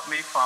help me find.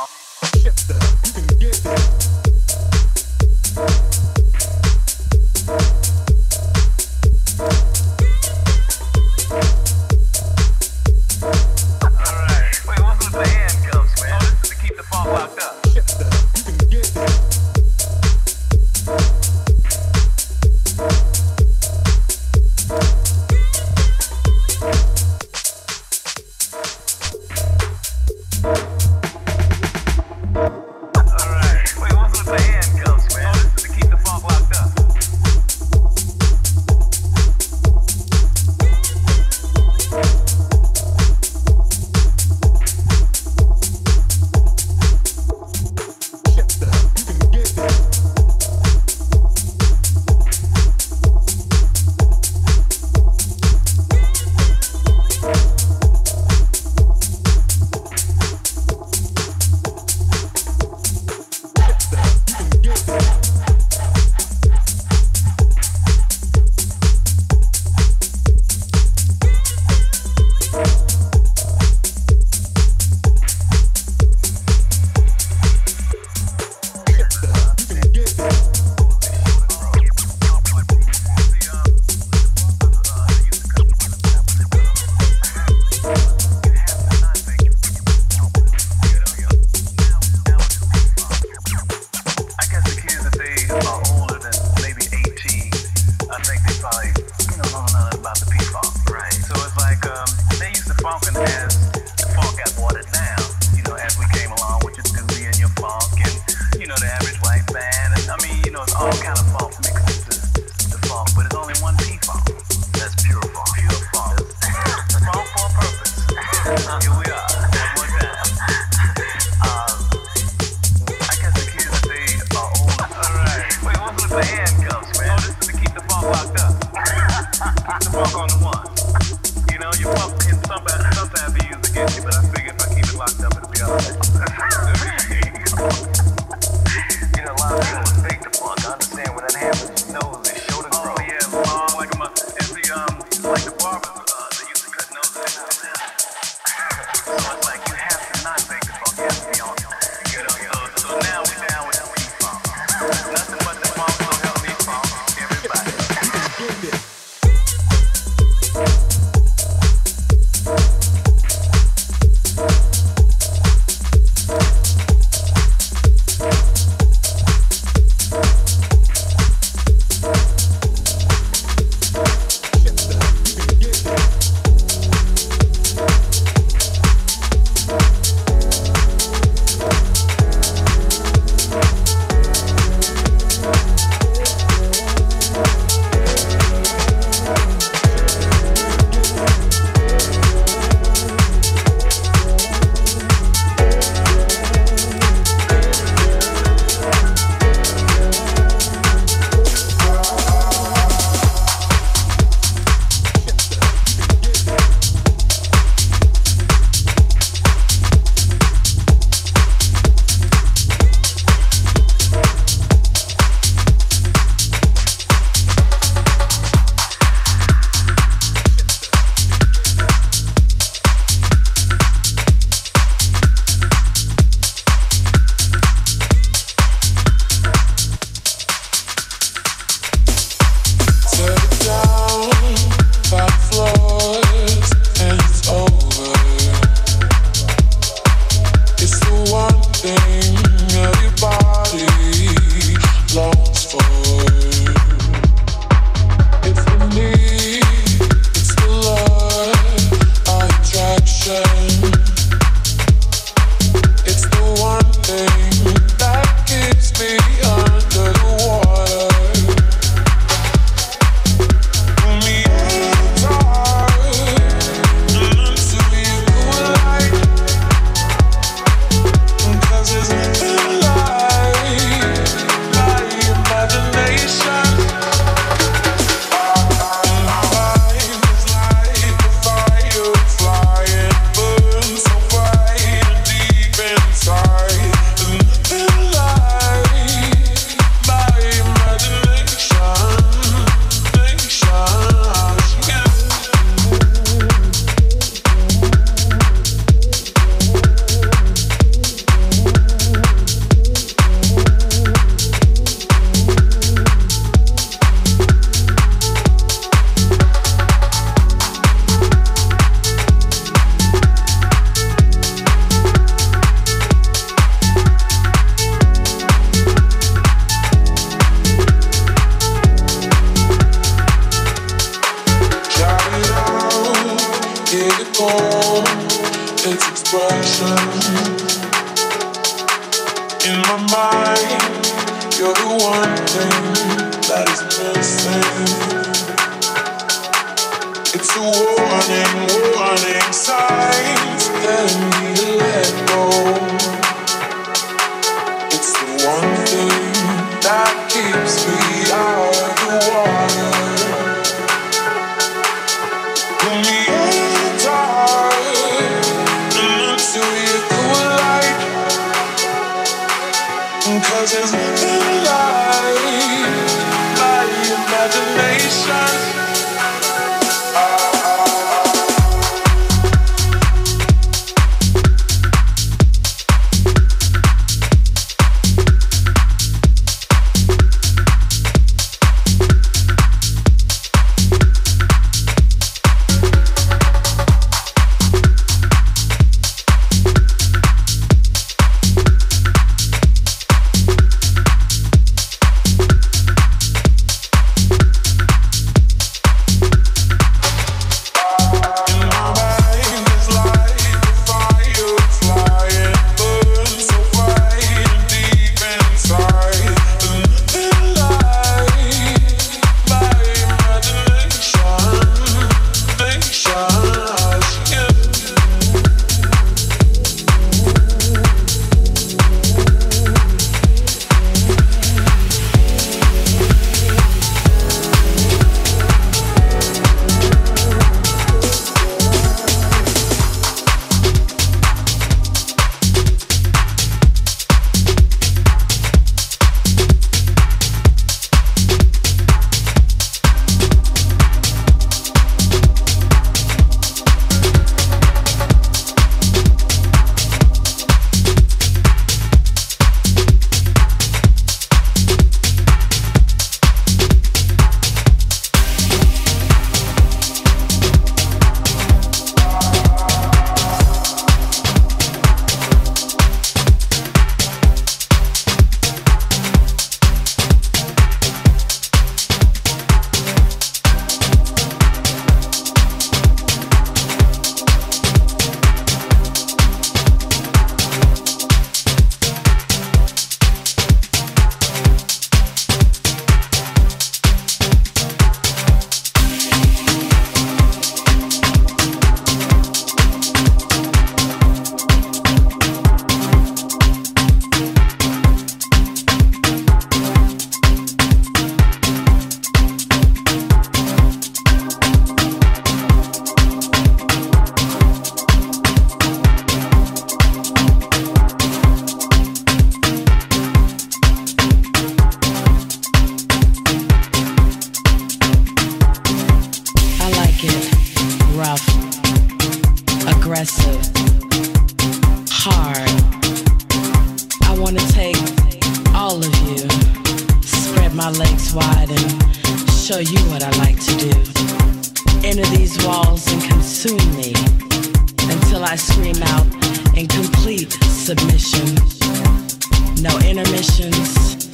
No intermissions,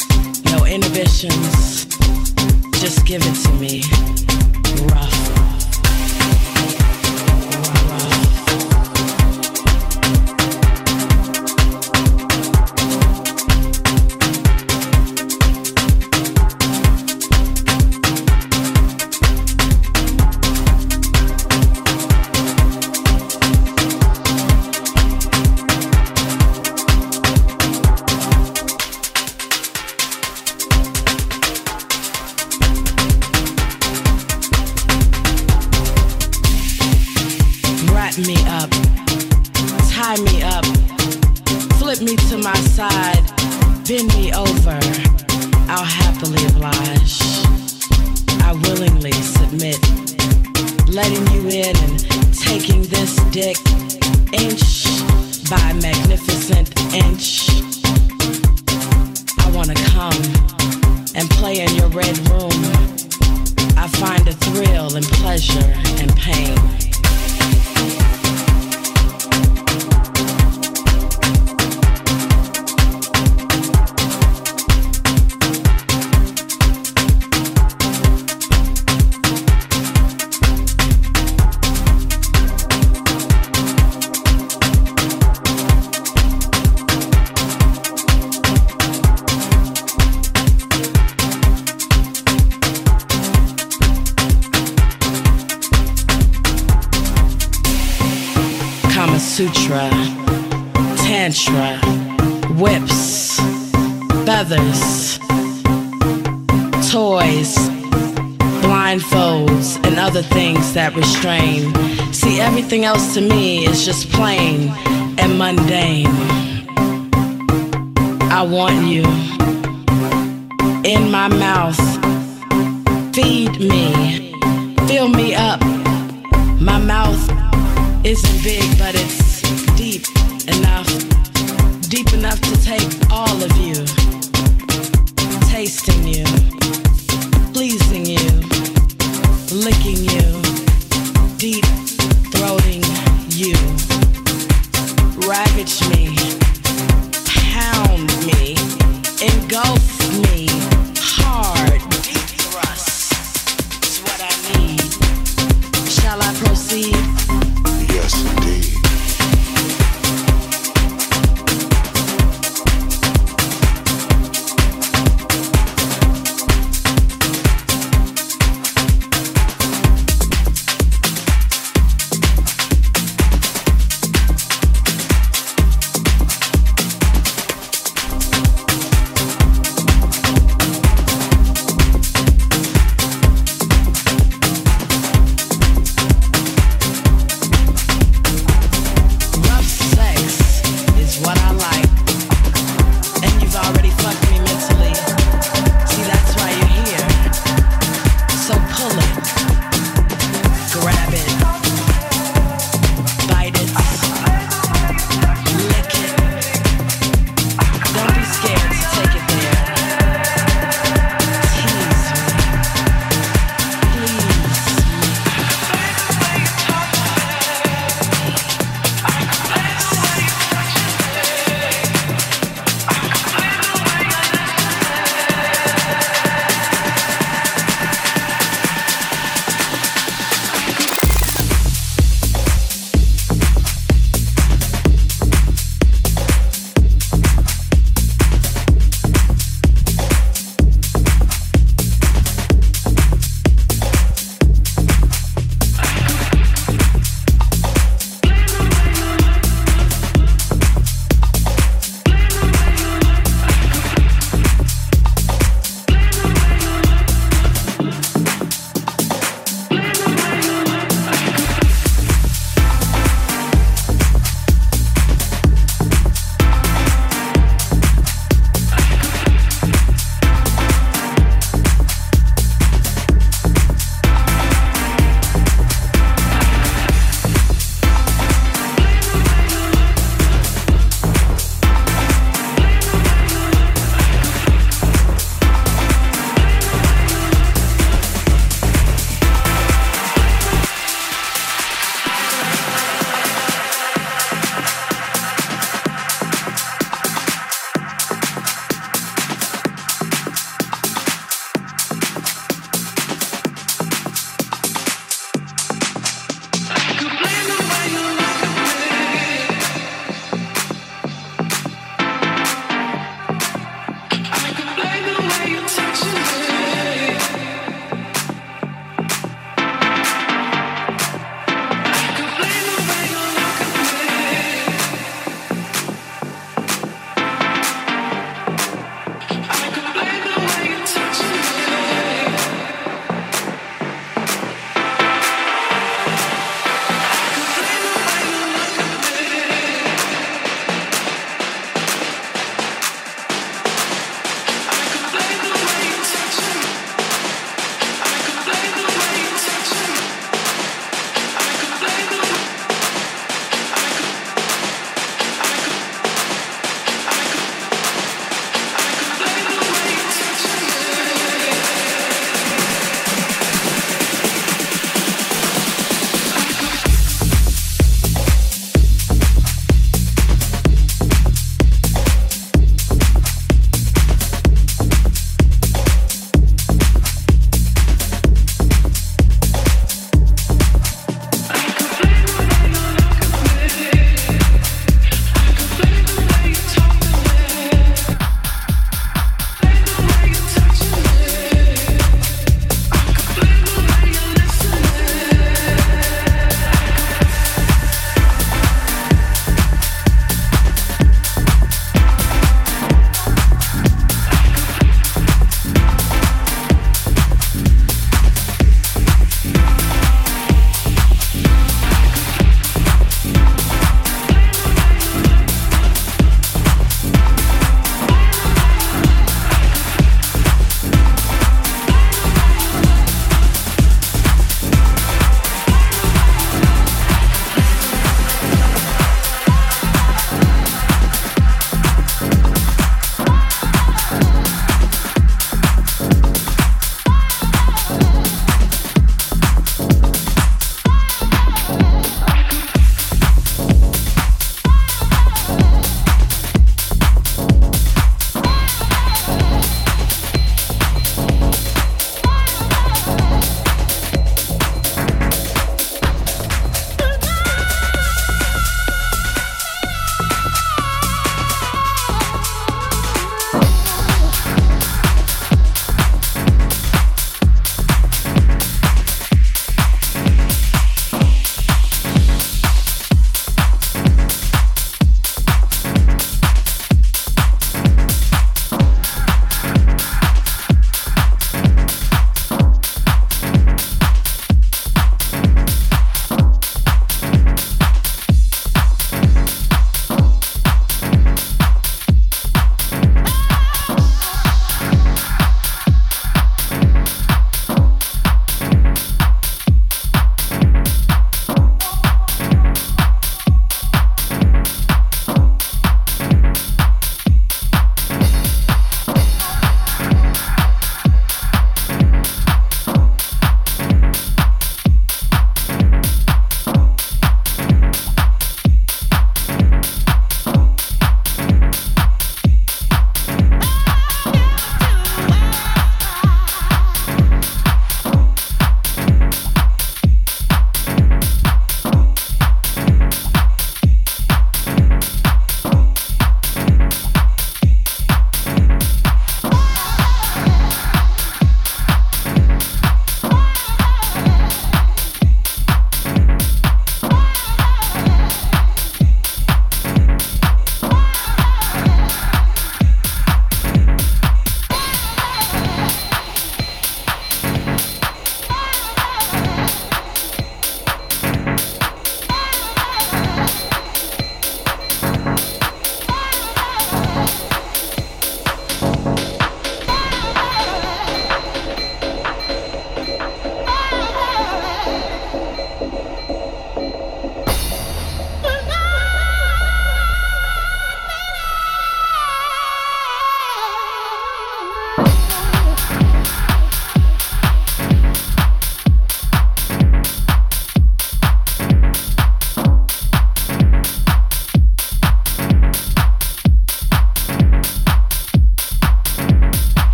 no inhibitions. Just give it to me. Rough. Else to me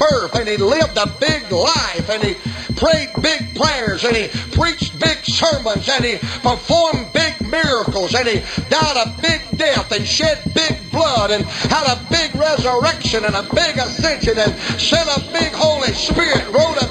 birth and he lived a big life and he prayed big prayers and he preached big sermons and he performed big miracles and he died a big death and shed big blood and had a big resurrection and a big ascension and sent a big Holy Spirit, wrote a